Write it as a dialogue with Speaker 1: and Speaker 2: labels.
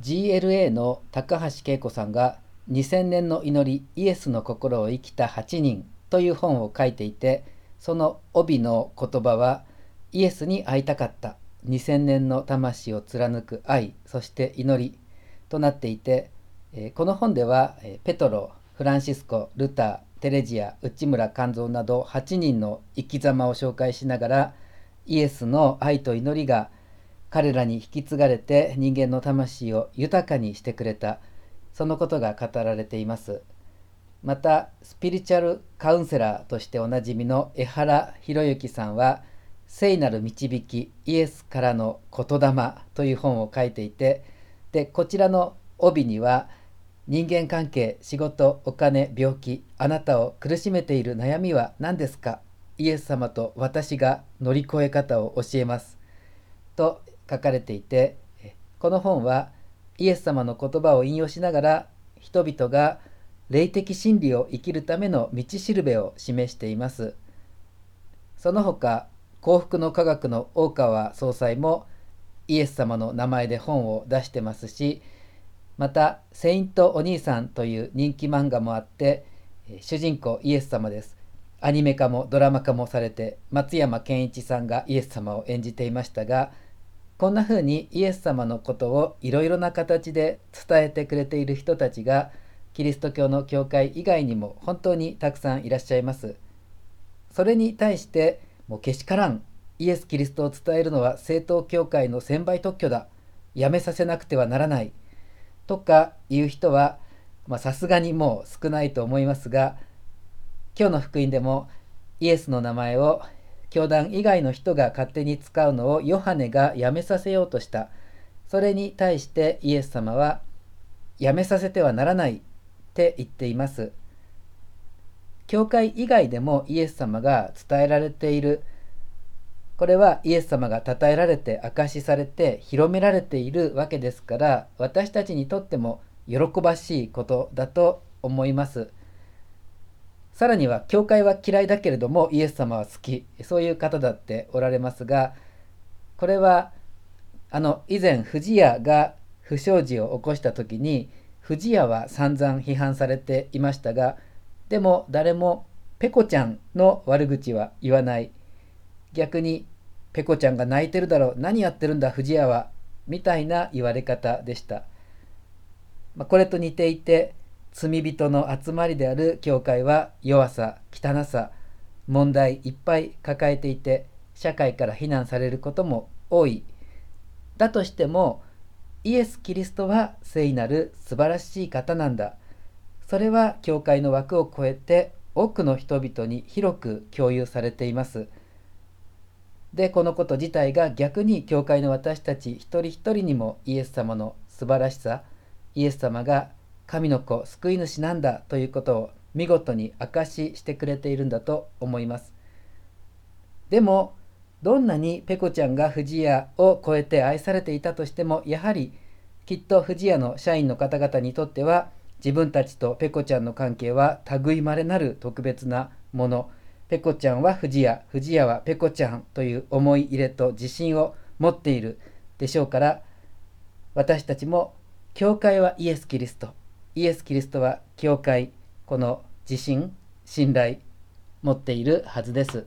Speaker 1: GLA の高橋恵子さんが2000年の祈りイエスの心を生きた8人という本を書いていてその帯の言葉はイエスに会いたかった2000年の魂を貫く愛そして祈りとなっていてこの本ではペトロフランシスコルターテレジア内村勘三など8人の生き様を紹介しながらイエスの愛と祈りが彼らに引き継がれて人間の魂を豊かにしてくれた。そのことが語られています。またスピリチュアルカウンセラーとしておなじみの江原博之さんは「聖なる導きイエスからの言霊」という本を書いていてでこちらの帯には人間関係仕事お金病気あなたを苦しめている悩みは何ですか？イエス様と私が乗り越え方を教えます。と書かれていてこの本はイエス様の言葉を引用しながら人々が霊的真理を生きるための道しるべを示しています。その他幸福の科学の大川総裁もイエス様の名前で本を出してますしまた「セイントお兄さん」という人気漫画もあって主人公イエス様です。アニメ化もドラマ化もされて松山ケンイチさんがイエス様を演じていましたがこんな風にイエス様のことをいろいろな形で伝えてくれている人たちがキリスト教の教会以外にも本当にたくさんいらっしゃいます。それに対してもうけしからん。イエス・キリストを伝えるのは正統教会の専売特許だ。やめさせなくてはならない。とかいう人はさすがにもう少ないと思いますが今日の福音でもイエスの名前を教団以外の人が勝手に使うのをヨハネがやめさせようとした。それに対してイエス様はやめさせてはならないって言っています。教会以外でもイエス様が伝えられている。これはイエス様が称えられて証しされて広められているわけですから私たちにとっても喜ばしいことだと思います。さらには教会は嫌いだけれどもイエス様は好き。そういう方だっておられますがこれはあの以前不二家が不祥事を起こした時に不二家は散々批判されていましたがでも誰もペコちゃんの悪口は言わない。逆にペコちゃんが泣いてるだろう。何やってるんだ不二家は。みたいな言われ方でした、まあ、これと似ていて罪人の集まりである教会は弱さ汚さ問題いっぱい抱えていて社会から非難されることも多い。だとしてもイエス・キリストは聖なる素晴らしい方なんだ。それは教会の枠を超えて多くの人々に広く共有されています。でこのこと自体が逆に教会の私たち一人一人にもイエス様の素晴らしさイエス様が神の子救い主なんだということを見事に証ししてくれているんだと思います。でもどんなにペコちゃんが不二家を超えて愛されていたとしてもやはりきっと不二家の社員の方々にとっては自分たちとペコちゃんの関係は類まれなる特別なもの。ペコちゃんは不二家不二家はペコちゃんという思い入れと自信を持っているでしょうから私たちも教会はイエス・キリストイエス・キリストは教会この自信信頼持っているはずです。